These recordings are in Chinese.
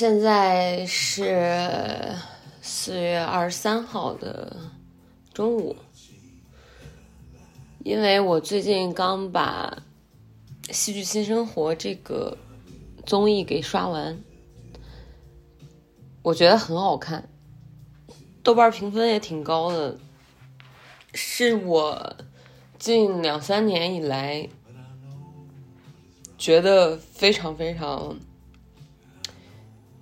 现在是四月二十三号的中午，因为我最近刚把《戏剧新生活》这个综艺给刷完，我觉得很好看，豆瓣评分也挺高的，是我近两三年以来觉得非常非常。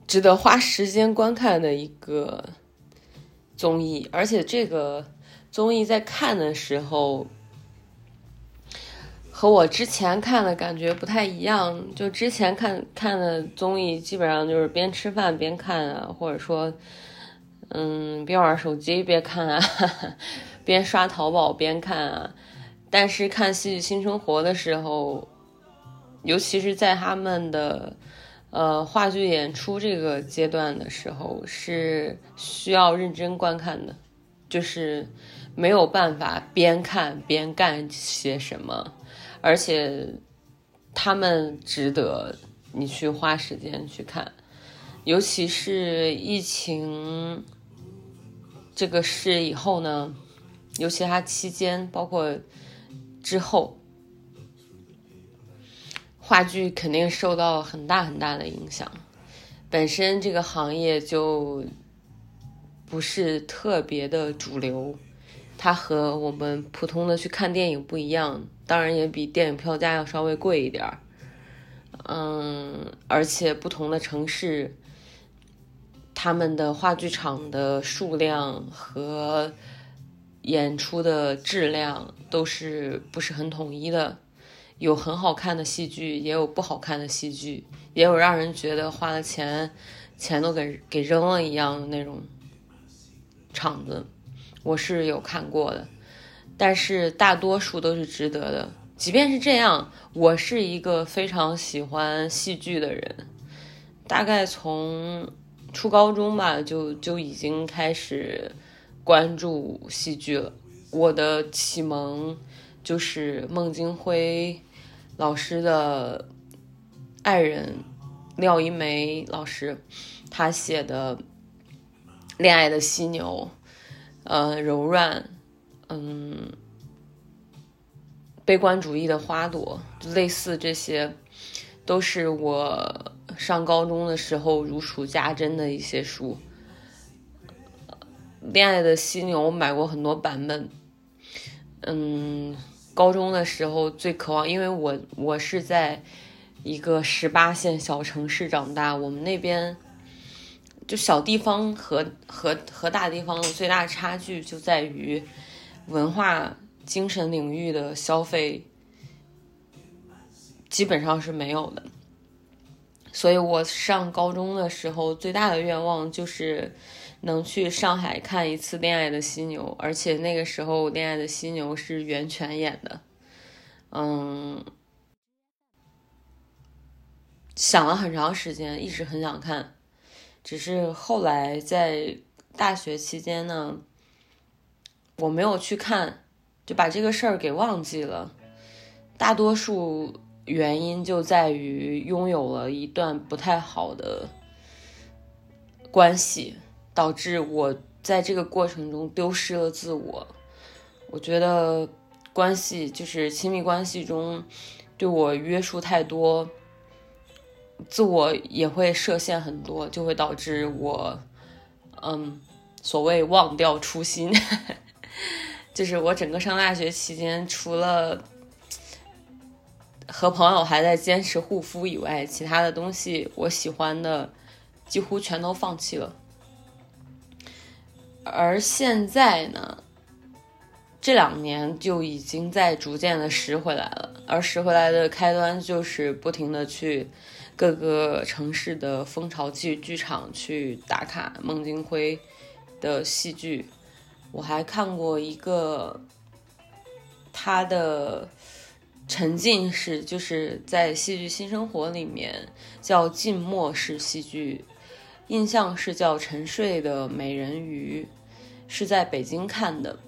值得花时间观看的一个综艺，而且这个综艺在看的时候和我之前看的感觉不太一样。就之前看看的综艺，基本上就是边吃饭边看啊，或者说，嗯，边玩手机边看啊，边刷淘宝边看啊。但是看《戏剧新生活》的时候，尤其是在他们的。呃，话剧演出这个阶段的时候是需要认真观看的，就是没有办法边看边干些什么，而且他们值得你去花时间去看，尤其是疫情这个事以后呢，尤其它期间，包括之后。话剧肯定受到很大很大的影响，本身这个行业就不是特别的主流，它和我们普通的去看电影不一样，当然也比电影票价要稍微贵一点儿。嗯，而且不同的城市，他们的话剧场的数量和演出的质量都是不是很统一的。有很好看的戏剧，也有不好看的戏剧，也有让人觉得花了钱，钱都给给扔了一样的那种场子，我是有看过的，但是大多数都是值得的。即便是这样，我是一个非常喜欢戏剧的人，大概从初高中吧，就就已经开始关注戏剧了。我的启蒙就是孟京辉。老师的爱人廖一梅老师，他写的《恋爱的犀牛》，呃，柔软，嗯，悲观主义的花朵，类似这些，都是我上高中的时候如数家珍的一些书。《恋爱的犀牛》我买过很多版本，嗯。高中的时候最渴望，因为我我是在一个十八线小城市长大，我们那边就小地方和和和大地方的最大差距就在于文化精神领域的消费基本上是没有的，所以我上高中的时候最大的愿望就是。能去上海看一次《恋爱的犀牛》，而且那个时候《恋爱的犀牛》是袁泉演的，嗯，想了很长时间，一直很想看，只是后来在大学期间呢，我没有去看，就把这个事儿给忘记了。大多数原因就在于拥有了一段不太好的关系。导致我在这个过程中丢失了自我。我觉得关系，就是亲密关系中对我约束太多，自我也会设限很多，就会导致我，嗯，所谓忘掉初心。就是我整个上大学期间，除了和朋友还在坚持护肤以外，其他的东西我喜欢的几乎全都放弃了。而现在呢，这两年就已经在逐渐的拾回来了。而拾回来的开端就是不停的去各个城市的蜂巢剧剧场去打卡孟京辉的戏剧。我还看过一个他的沉浸式，就是在戏剧新生活里面叫静默式戏剧，印象是叫《沉睡的美人鱼》，是在北京看的。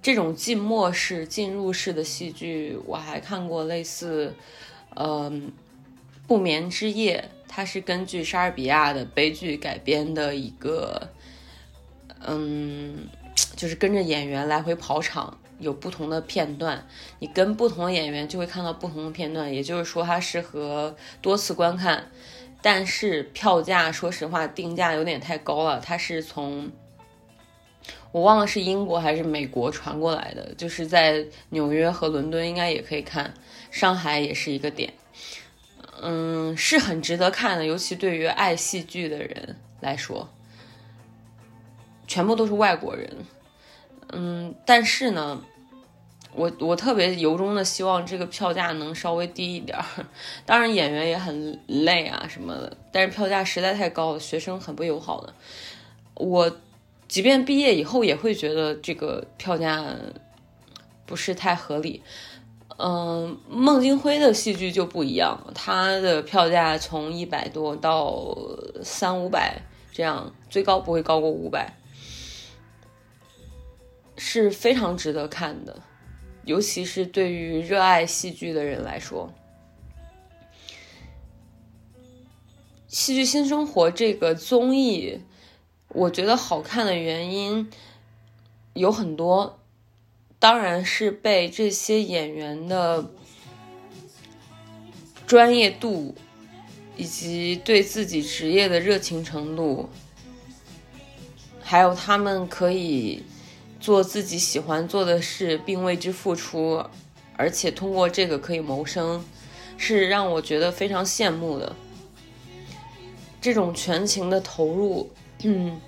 这种静默式、进入式的戏剧，我还看过类似，嗯，《不眠之夜》，它是根据莎士比亚的悲剧改编的一个。嗯，就是跟着演员来回跑场，有不同的片段，你跟不同的演员就会看到不同的片段。也就是说，它适合多次观看，但是票价说实话定价有点太高了。它是从我忘了是英国还是美国传过来的，就是在纽约和伦敦应该也可以看，上海也是一个点。嗯，是很值得看的，尤其对于爱戏剧的人来说。全部都是外国人，嗯，但是呢，我我特别由衷的希望这个票价能稍微低一点儿。当然演员也很累啊什么的，但是票价实在太高了，学生很不友好的。我即便毕业以后也会觉得这个票价不是太合理。嗯，孟京辉的戏剧就不一样，他的票价从一百多到三五百这样，最高不会高过五百。是非常值得看的，尤其是对于热爱戏剧的人来说，《戏剧新生活》这个综艺，我觉得好看的原因有很多，当然是被这些演员的专业度以及对自己职业的热情程度，还有他们可以。做自己喜欢做的事，并为之付出，而且通过这个可以谋生，是让我觉得非常羡慕的。这种全情的投入，嗯，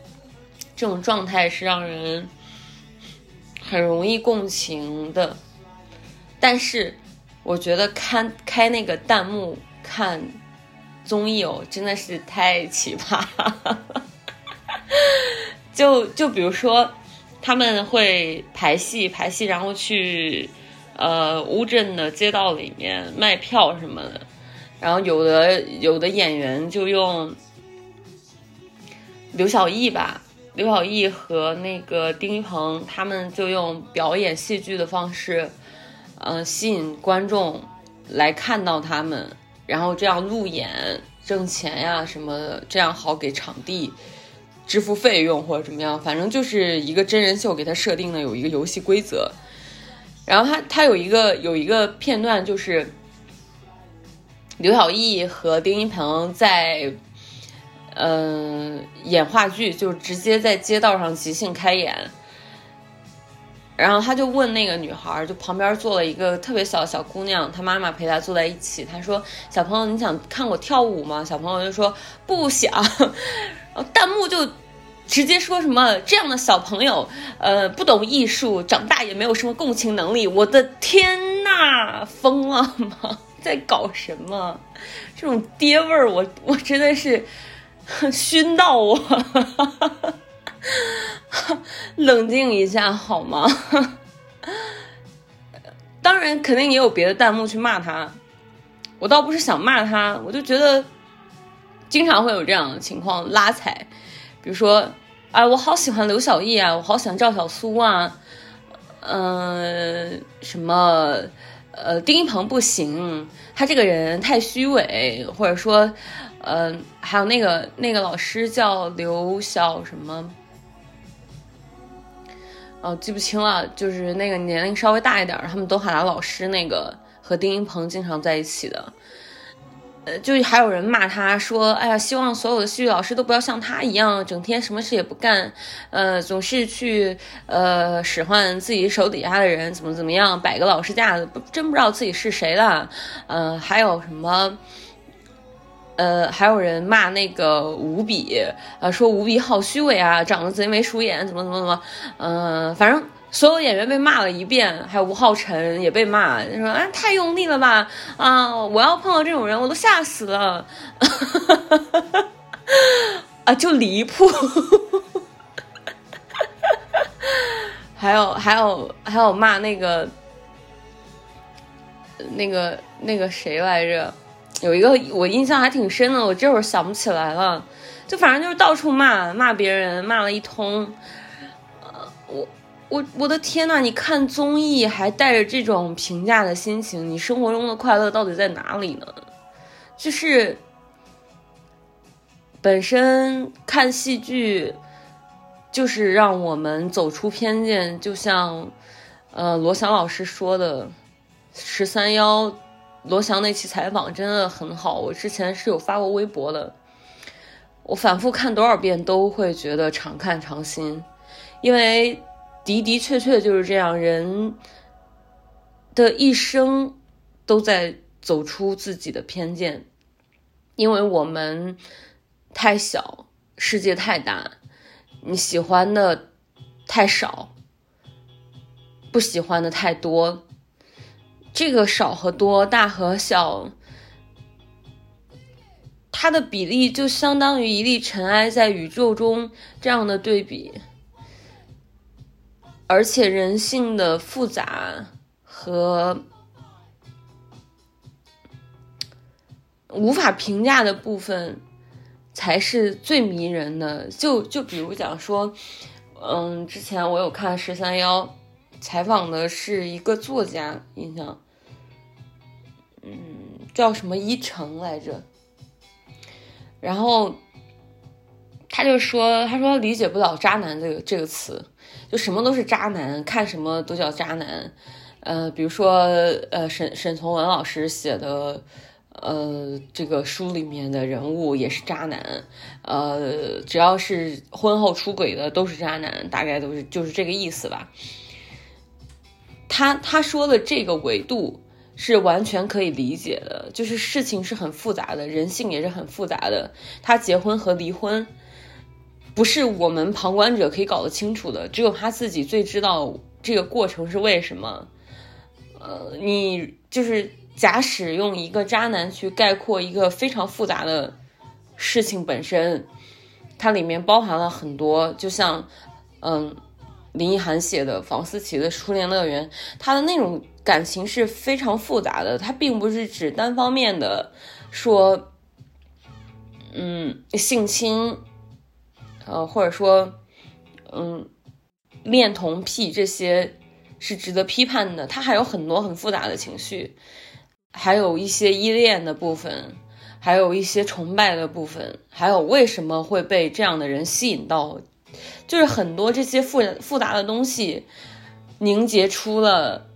这种状态是让人很容易共情的。但是，我觉得看开那个弹幕看综艺哦，真的是太奇葩。就就比如说。他们会排戏，排戏，然后去，呃，乌镇的街道里面卖票什么的。然后有的有的演员就用刘晓毅吧，刘晓毅和那个丁一鹏，他们就用表演戏剧的方式，嗯，吸引观众来看到他们，然后这样路演挣钱呀什么的，这样好给场地。支付费用或者怎么样，反正就是一个真人秀，给他设定的有一个游戏规则。然后他他有一个有一个片段，就是刘晓毅和丁一鹏在嗯演话剧，就直接在街道上即兴开演。然后他就问那个女孩，就旁边坐了一个特别小的小姑娘，她妈妈陪她坐在一起。他说：“小朋友，你想看我跳舞吗？”小朋友就说：“不想。” 弹幕就直接说什么这样的小朋友，呃，不懂艺术，长大也没有什么共情能力。我的天呐，疯了吗？在搞什么？这种爹味儿，我 我真的是熏到我。冷静一下好吗？当然，肯定也有别的弹幕去骂他。我倒不是想骂他，我就觉得。经常会有这样的情况拉踩，比如说，啊，我好喜欢刘晓毅啊，我好喜欢赵小苏啊，嗯，什么，呃，丁一鹏不行，他这个人太虚伪，或者说，嗯，还有那个那个老师叫刘小什么，哦，记不清了，就是那个年龄稍微大一点，他们都喊他老师那个，和丁一鹏经常在一起的。呃，就还有人骂他说：“哎呀，希望所有的戏剧老师都不要像他一样，整天什么事也不干，呃，总是去呃使唤自己手底下的人，怎么怎么样，摆个老师架子，不真不知道自己是谁了。”呃，还有什么？呃，还有人骂那个吴比，呃，说吴比好虚伪啊，长得贼眉鼠眼，怎么怎么怎么，嗯、反正所有演员被骂了一遍，还有吴浩辰也被骂，就说啊太用力了吧，啊，我要碰到这种人我都吓死了，啊，就离谱。还有还有还有骂那个那个那个谁来着？有一个我印象还挺深的，我这会儿想不起来了，就反正就是到处骂骂别人，骂了一通。我我我的天呐！你看综艺还带着这种评价的心情，你生活中的快乐到底在哪里呢？就是本身看戏剧，就是让我们走出偏见，就像呃罗翔老师说的，十三幺。罗翔那期采访真的很好，我之前是有发过微博的，我反复看多少遍都会觉得常看常新，因为的的确确就是这样，人的一生都在走出自己的偏见，因为我们太小，世界太大，你喜欢的太少，不喜欢的太多。这个少和多，大和小，它的比例就相当于一粒尘埃在宇宙中这样的对比，而且人性的复杂和无法评价的部分，才是最迷人的。就就比如讲说，嗯，之前我有看十三幺采访的是一个作家，印象。嗯，叫什么一成来着？然后他就说，他说理解不了“渣男”这个这个词，就什么都是渣男，看什么都叫渣男。呃，比如说，呃，沈沈从文老师写的，呃，这个书里面的人物也是渣男。呃，只要是婚后出轨的都是渣男，大概都是就是这个意思吧。他他说的这个维度。是完全可以理解的，就是事情是很复杂的，人性也是很复杂的。他结婚和离婚，不是我们旁观者可以搞得清楚的，只有他自己最知道这个过程是为什么。呃，你就是假使用一个渣男去概括一个非常复杂的事情本身，它里面包含了很多，就像嗯林奕涵写的房思琪的初恋乐园，他的那种。感情是非常复杂的，它并不是指单方面的说，嗯，性侵，呃，或者说，嗯，恋童癖这些是值得批判的。它还有很多很复杂的情绪，还有一些依恋的部分，还有一些崇拜的部分，还有为什么会被这样的人吸引到，就是很多这些复复杂的东西凝结出了。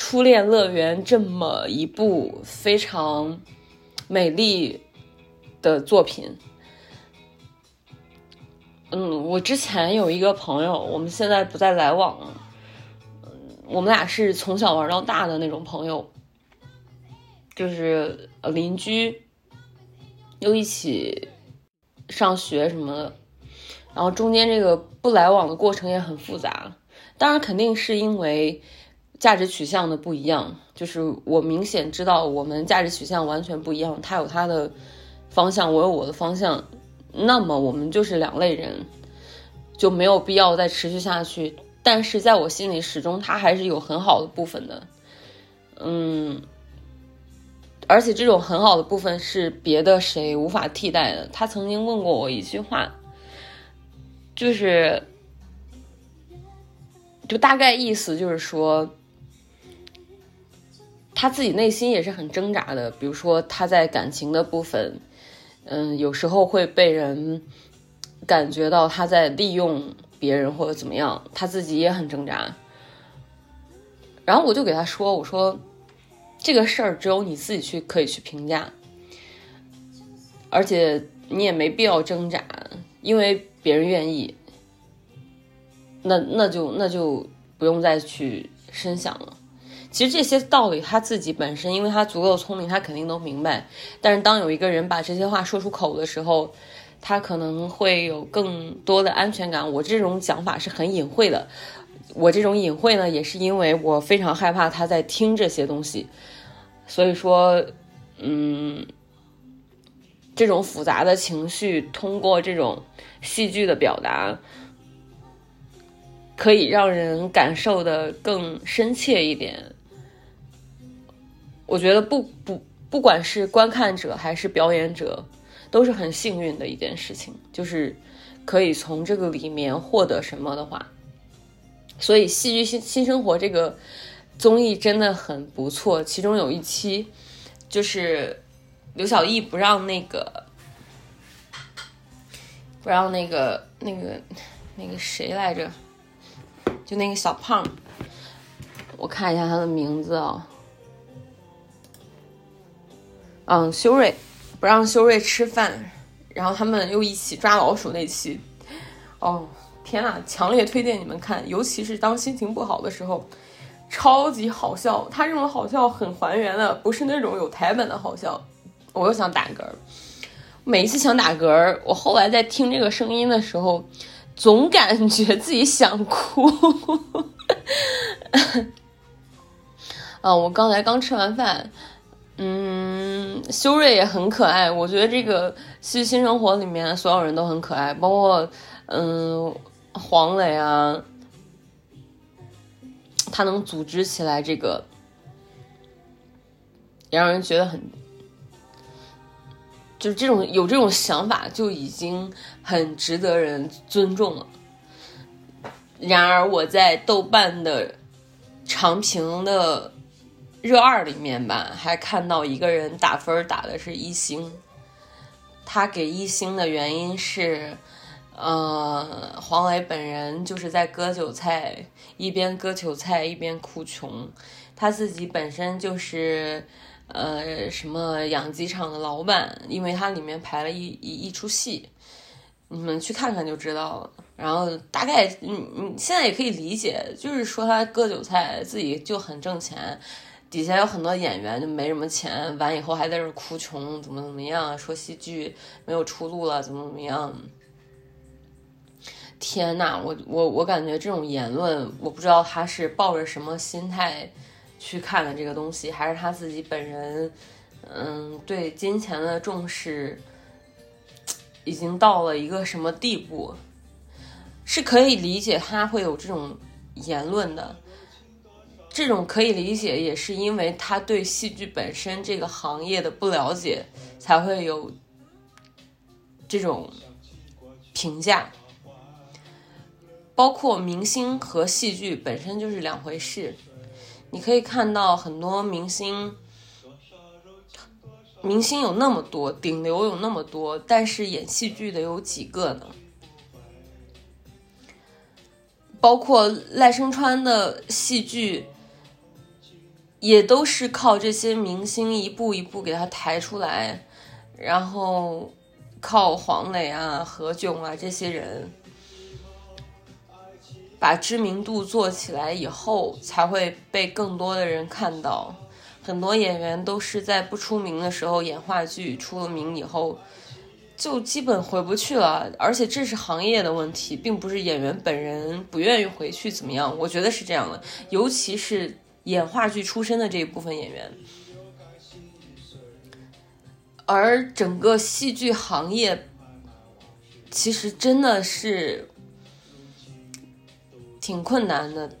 初恋乐园这么一部非常美丽的作品，嗯，我之前有一个朋友，我们现在不再来往了，嗯，我们俩是从小玩到大的那种朋友，就是呃邻居，又一起上学什么的，然后中间这个不来往的过程也很复杂，当然肯定是因为。价值取向的不一样，就是我明显知道我们价值取向完全不一样。他有他的方向，我有我的方向，那么我们就是两类人，就没有必要再持续下去。但是在我心里，始终他还是有很好的部分的，嗯，而且这种很好的部分是别的谁无法替代的。他曾经问过我一句话，就是，就大概意思就是说。他自己内心也是很挣扎的，比如说他在感情的部分，嗯，有时候会被人感觉到他在利用别人或者怎么样，他自己也很挣扎。然后我就给他说：“我说这个事儿只有你自己去可以去评价，而且你也没必要挣扎，因为别人愿意，那那就那就不用再去深想了。其实这些道理他自己本身，因为他足够聪明，他肯定都明白。但是当有一个人把这些话说出口的时候，他可能会有更多的安全感。我这种讲法是很隐晦的，我这种隐晦呢，也是因为我非常害怕他在听这些东西，所以说，嗯，这种复杂的情绪通过这种戏剧的表达，可以让人感受的更深切一点。我觉得不不不管是观看者还是表演者。都是很幸运的一件事情，就是可以从这个里面获得什么的话，所以《戏剧新新生活》这个综艺真的很不错。其中有一期就是刘晓毅不让那个不让那个那个那个谁来着，就那个小胖，我看一下他的名字啊，嗯，修睿。不让修睿吃饭，然后他们又一起抓老鼠那期，哦天呐，强烈推荐你们看，尤其是当心情不好的时候，超级好笑。他这种好笑很还原的，不是那种有台本的好笑。我又想打嗝，每一次想打嗝，我后来在听这个声音的时候，总感觉自己想哭。啊，我刚才刚吃完饭。嗯，修睿也很可爱。我觉得这个《戏新生活》里面所有人都很可爱，包括嗯黄磊啊，他能组织起来这个，也让人觉得很，就是这种有这种想法就已经很值得人尊重了。然而我在豆瓣的长评的。热二里面吧，还看到一个人打分打的是一星，他给一星的原因是，呃，黄磊本人就是在割韭菜，一边割韭菜一边哭穷，他自己本身就是呃什么养鸡场的老板，因为他里面排了一一出戏，你们去看看就知道了。然后大概你你现在也可以理解，就是说他割韭菜自己就很挣钱。底下有很多演员就没什么钱，完以后还在这哭穷，怎么怎么样，说戏剧没有出路了，怎么怎么样？天呐，我我我感觉这种言论，我不知道他是抱着什么心态去看的这个东西，还是他自己本人，嗯，对金钱的重视已经到了一个什么地步？是可以理解他会有这种言论的。这种可以理解，也是因为他对戏剧本身这个行业的不了解，才会有这种评价。包括明星和戏剧本身就是两回事。你可以看到很多明星，明星有那么多，顶流有那么多，但是演戏剧的有几个呢？包括赖声川的戏剧。也都是靠这些明星一步一步给他抬出来，然后靠黄磊啊、何炅啊这些人把知名度做起来以后，才会被更多的人看到。很多演员都是在不出名的时候演话剧，出了名以后就基本回不去了。而且这是行业的问题，并不是演员本人不愿意回去怎么样。我觉得是这样的，尤其是。演话剧出身的这一部分演员，而整个戏剧行业其实真的是挺困难的。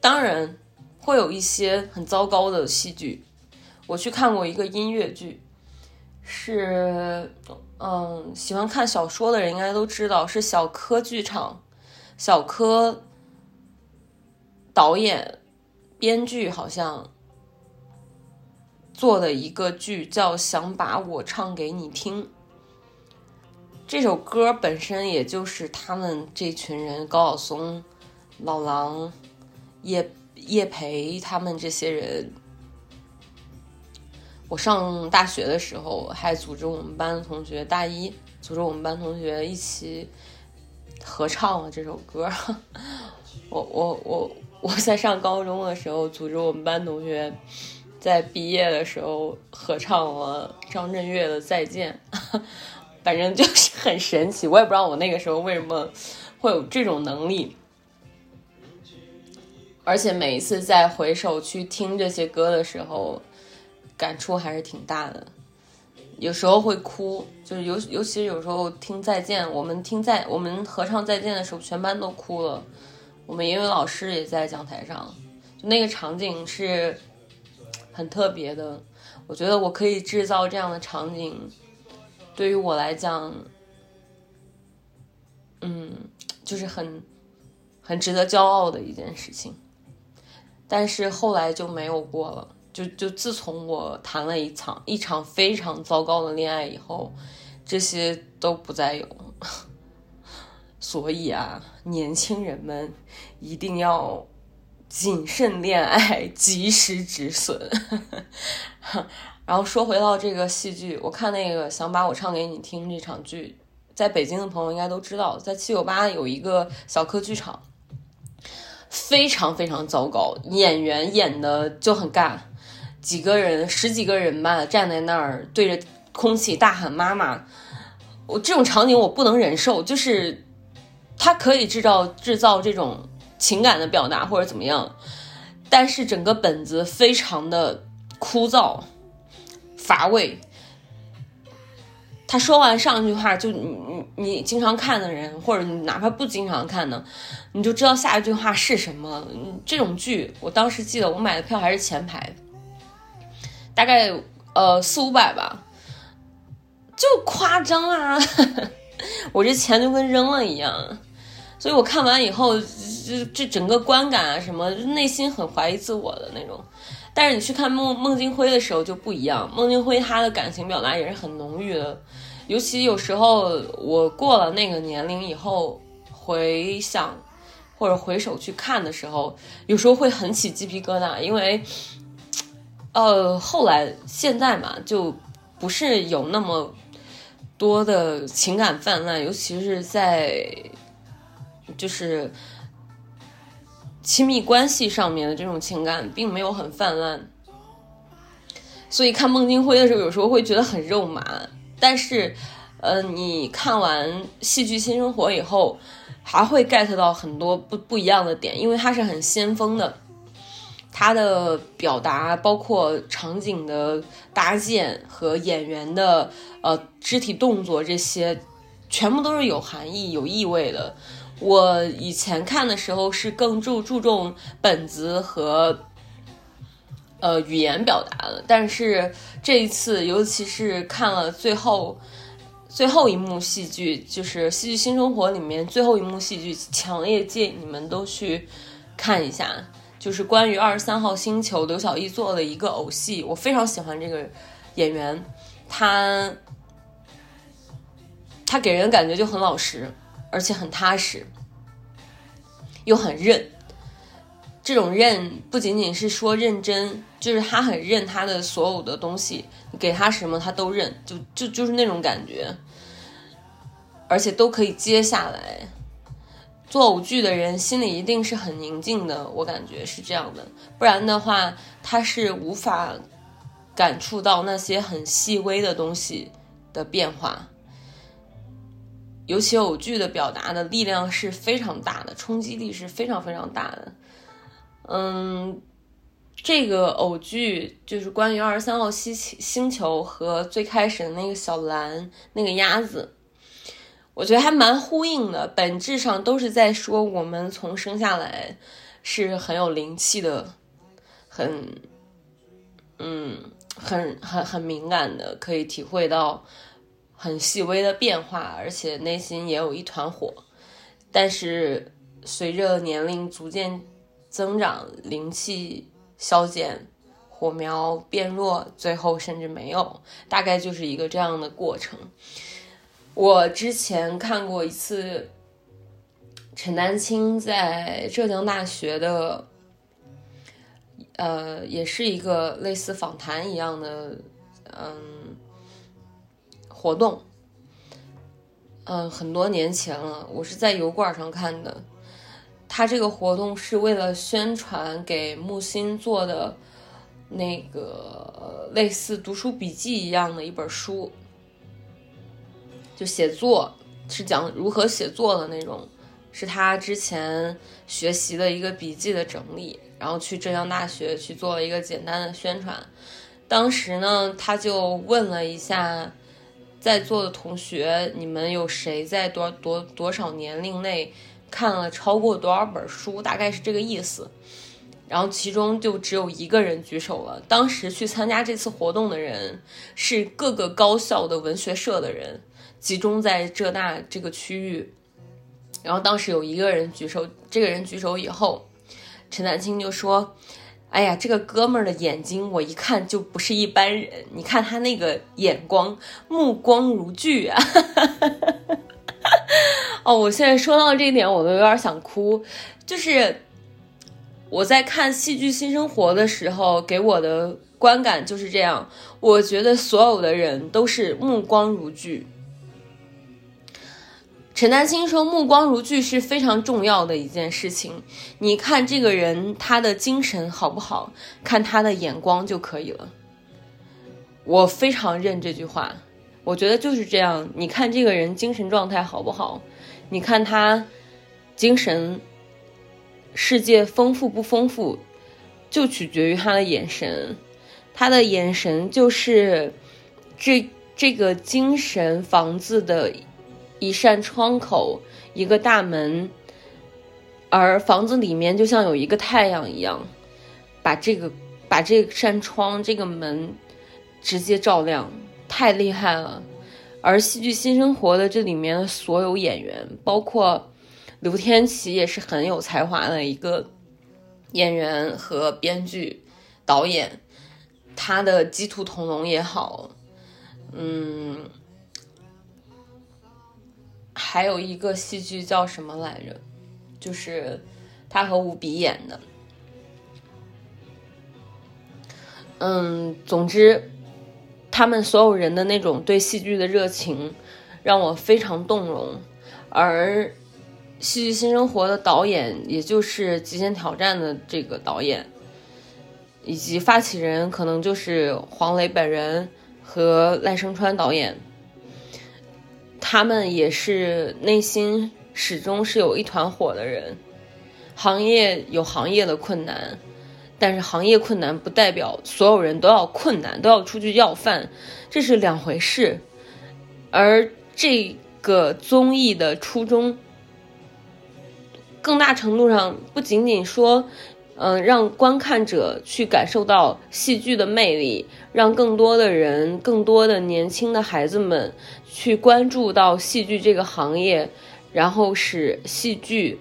当然，会有一些很糟糕的戏剧。我去看过一个音乐剧，是嗯，喜欢看小说的人应该都知道，是小柯剧场，小柯导演。编剧好像做的一个剧叫《想把我唱给你听》，这首歌本身也就是他们这群人高晓松、老狼、叶叶培他们这些人。我上大学的时候还组织我们班的同学，大一组织我们班同学一起合唱了这首歌。我我我我在上高中的时候组织我们班同学在毕业的时候合唱了张震岳的《再见》。反正就是很神奇，我也不知道我那个时候为什么会有这种能力，而且每一次再回首去听这些歌的时候，感触还是挺大的，有时候会哭，就是尤尤其是有时候听再见，我们听在我们合唱再见的时候，全班都哭了，我们英语老师也在讲台上，那个场景是很特别的，我觉得我可以制造这样的场景。对于我来讲，嗯，就是很很值得骄傲的一件事情。但是后来就没有过了，就就自从我谈了一场一场非常糟糕的恋爱以后，这些都不再有。所以啊，年轻人们一定要谨慎恋爱，及时止损。然后说回到这个戏剧，我看那个想把我唱给你听这场剧，在北京的朋友应该都知道，在七九八有一个小柯剧场，非常非常糟糕，演员演的就很尬，几个人十几个人吧，站在那儿对着空气大喊妈妈，我这种场景我不能忍受，就是他可以制造制造这种情感的表达或者怎么样，但是整个本子非常的枯燥。乏味。他说完上一句话，就你你你经常看的人，或者你哪怕不经常看的，你就知道下一句话是什么。这种剧，我当时记得我买的票还是前排，大概呃四五百吧，就夸张啊！我这钱就跟扔了一样。所以我看完以后，这这整个观感啊什么，内心很怀疑自我的那种。但是你去看孟孟京辉的时候就不一样，孟京辉他的感情表达也是很浓郁的，尤其有时候我过了那个年龄以后回想或者回首去看的时候，有时候会很起鸡皮疙瘩，因为呃后来现在嘛就不是有那么多的情感泛滥，尤其是在就是。亲密关系上面的这种情感并没有很泛滥，所以看孟京辉的时候，有时候会觉得很肉麻。但是，呃，你看完《戏剧新生活》以后，还会 get 到很多不不一样的点，因为它是很先锋的，它的表达包括场景的搭建和演员的呃肢体动作这些，全部都是有含义、有意味的。我以前看的时候是更注注重本子和，呃语言表达的，但是这一次，尤其是看了最后最后一幕戏剧，就是《戏剧新生活》里面最后一幕戏剧，强烈建议你们都去看一下，就是关于二十三号星球刘晓艺做的一个偶戏，我非常喜欢这个演员，他他给人感觉就很老实。而且很踏实，又很认。这种认不仅仅是说认真，就是他很认他的所有的东西，你给他什么他都认，就就就是那种感觉。而且都可以接下来。做偶剧的人心里一定是很宁静的，我感觉是这样的。不然的话，他是无法感触到那些很细微的东西的变化。尤其偶剧的表达的力量是非常大的，冲击力是非常非常大的。嗯，这个偶剧就是关于二十三号星星球和最开始的那个小蓝那个鸭子，我觉得还蛮呼应的，本质上都是在说我们从生下来是很有灵气的，很，嗯，很很很敏感的，可以体会到。很细微的变化，而且内心也有一团火，但是随着年龄逐渐增长，灵气消减，火苗变弱，最后甚至没有，大概就是一个这样的过程。我之前看过一次陈丹青在浙江大学的，呃，也是一个类似访谈一样的，嗯，活动。嗯，很多年前了，我是在油管上看的。他这个活动是为了宣传给木心做的那个类似读书笔记一样的一本书，就写作是讲如何写作的那种，是他之前学习的一个笔记的整理，然后去浙江大学去做了一个简单的宣传。当时呢，他就问了一下。在座的同学，你们有谁在多多多少年龄内看了超过多少本书？大概是这个意思。然后其中就只有一个人举手了。当时去参加这次活动的人是各个高校的文学社的人，集中在浙大这个区域。然后当时有一个人举手，这个人举手以后，陈丹青就说。哎呀，这个哥们儿的眼睛，我一看就不是一般人。你看他那个眼光，目光如炬啊！哦，我现在说到这一点，我都有点想哭。就是我在看戏剧《新生活》的时候，给我的观感就是这样。我觉得所有的人都是目光如炬。陈丹青说：“目光如炬是非常重要的一件事情。你看这个人，他的精神好不好，看他的眼光就可以了。我非常认这句话，我觉得就是这样。你看这个人精神状态好不好，你看他精神世界丰富不丰富，就取决于他的眼神。他的眼神就是这这个精神房子的。”一扇窗口，一个大门，而房子里面就像有一个太阳一样，把这个把这扇窗、这个门直接照亮，太厉害了。而戏剧新生活的这里面的所有演员，包括刘天琪，也是很有才华的一个演员和编剧、导演。他的《鸡兔同笼》也好，嗯。还有一个戏剧叫什么来着？就是他和吴比演的。嗯，总之，他们所有人的那种对戏剧的热情，让我非常动容。而《戏剧新生活》的导演，也就是《极限挑战》的这个导演，以及发起人，可能就是黄磊本人和赖声川导演。他们也是内心始终是有一团火的人。行业有行业的困难，但是行业困难不代表所有人都要困难，都要出去要饭，这是两回事。而这个综艺的初衷，更大程度上不仅仅说。嗯，让观看者去感受到戏剧的魅力，让更多的人、更多的年轻的孩子们去关注到戏剧这个行业，然后使戏剧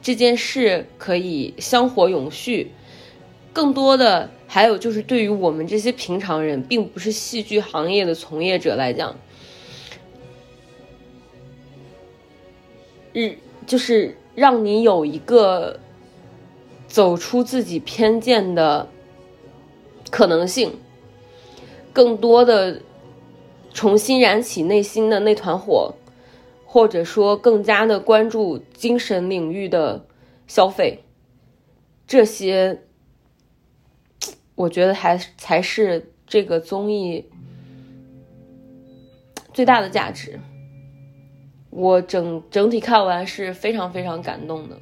这件事可以香火永续。更多的还有就是对于我们这些平常人，并不是戏剧行业的从业者来讲，日就是让你有一个。走出自己偏见的可能性，更多的重新燃起内心的那团火，或者说更加的关注精神领域的消费，这些我觉得还才是这个综艺最大的价值。我整整体看完是非常非常感动的。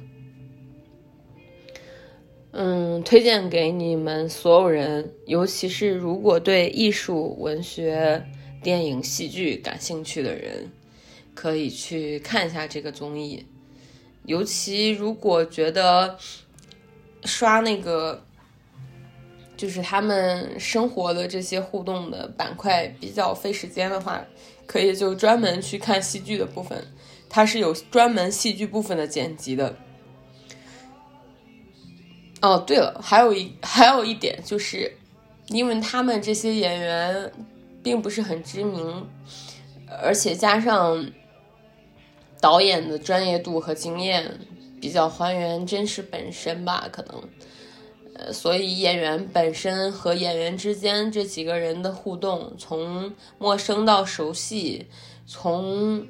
嗯，推荐给你们所有人，尤其是如果对艺术、文学、电影、戏剧感兴趣的人，可以去看一下这个综艺。尤其如果觉得刷那个就是他们生活的这些互动的板块比较费时间的话，可以就专门去看戏剧的部分，它是有专门戏剧部分的剪辑的。哦，对了，还有一还有一点就是，因为他们这些演员并不是很知名，而且加上导演的专业度和经验，比较还原真实本身吧，可能。呃，所以演员本身和演员之间这几个人的互动，从陌生到熟悉，从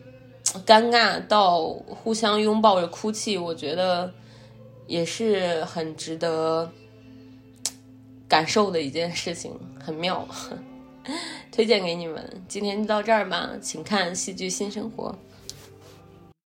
尴尬到互相拥抱着哭泣，我觉得也是很值得感受的一件事情，很妙，推荐给你们。今天就到这儿吧，请看《戏剧新生活》。